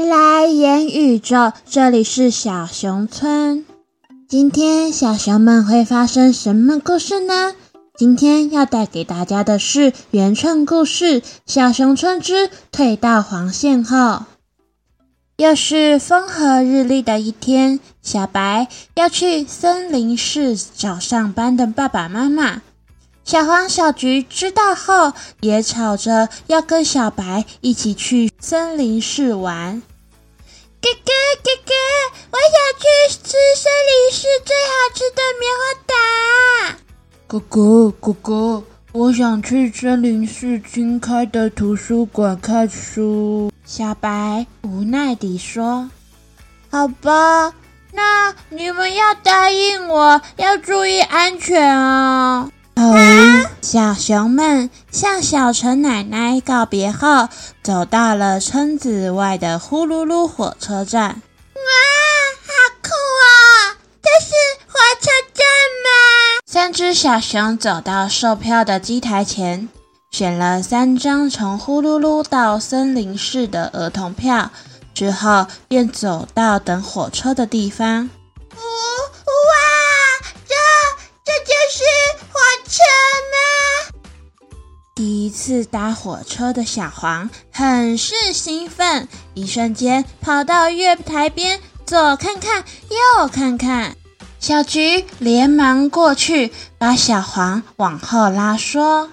来，言宇宙，这里是小熊村。今天小熊们会发生什么故事呢？今天要带给大家的是原创故事《小熊村之退到黄线后》。又是风和日丽的一天，小白要去森林市找上班的爸爸妈妈。小黄、小橘知道后，也吵着要跟小白一起去森林市玩。哥哥，哥哥，我想去吃森林市最好吃的棉花糖。哥哥，哥哥，我想去森林市新开的图书馆看书。小白无奈地说：“好吧，那你们要答应我，要注意安全哦。”小熊们向小陈奶奶告别后，走到了村子外的呼噜噜火车站。哇，好酷啊！这是火车站吗？三只小熊走到售票的机台前，选了三张从呼噜噜到森林市的儿童票，之后便走到等火车的地方。第一次搭火车的小黄很是兴奋，一瞬间跑到月台边左看看右看看。小菊连忙过去把小黄往后拉，说：“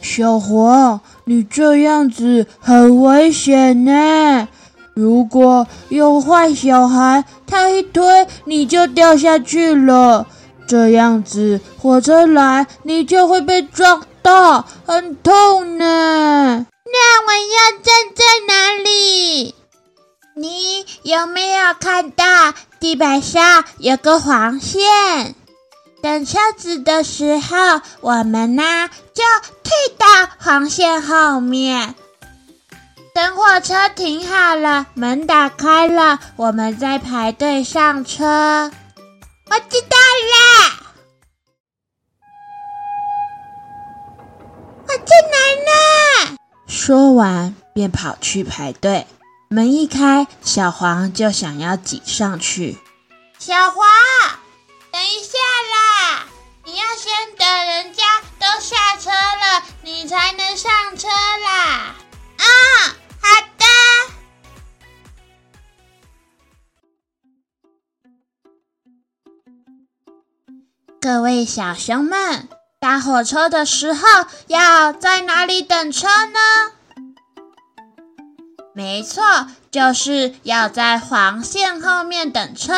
小黄，你这样子很危险呢！如果有坏小孩，他一推你就掉下去了。这样子火车来，你就会被撞。”大很痛呢，那我要站在哪里？你有没有看到地板上有个黄线？等车子的时候，我们呢就退到黄线后面。等火车停好了，门打开了，我们再排队上车。我知道了。说完便跑去排队。门一开，小黄就想要挤上去。小黄，等一下啦！你要先等人家都下车了，你才能上车啦。啊，好的。各位小熊们。搭火车的时候要在哪里等车呢？没错，就是要在黄线后面等车。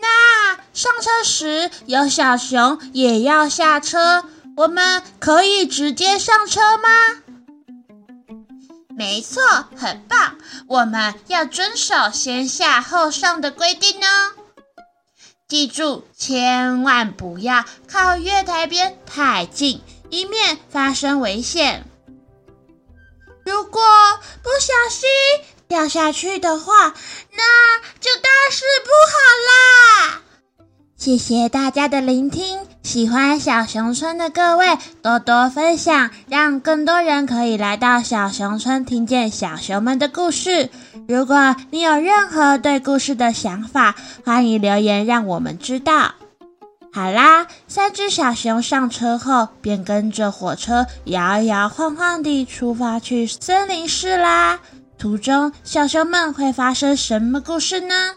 那上车时有小熊也要下车，我们可以直接上车吗？没错，很棒，我们要遵守先下后上的规定哦。记住，千万不要靠月台边太近，以免发生危险。如果不小心掉下去的话，那就大事不好啦！谢谢大家的聆听，喜欢小熊村的各位多多分享，让更多人可以来到小熊村，听见小熊们的故事。如果你有任何对故事的想法，欢迎留言让我们知道。好啦，三只小熊上车后，便跟着火车摇摇晃晃地出发去森林市啦。途中，小熊们会发生什么故事呢？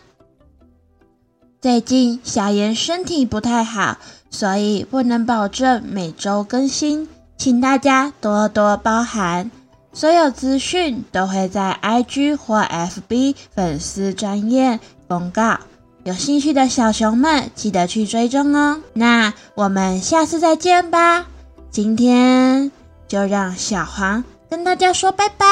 最近小妍身体不太好，所以不能保证每周更新，请大家多多包涵。所有资讯都会在 IG 或 FB 粉丝专页公告，有兴趣的小熊们记得去追踪哦。那我们下次再见吧，今天就让小黄跟大家说拜拜。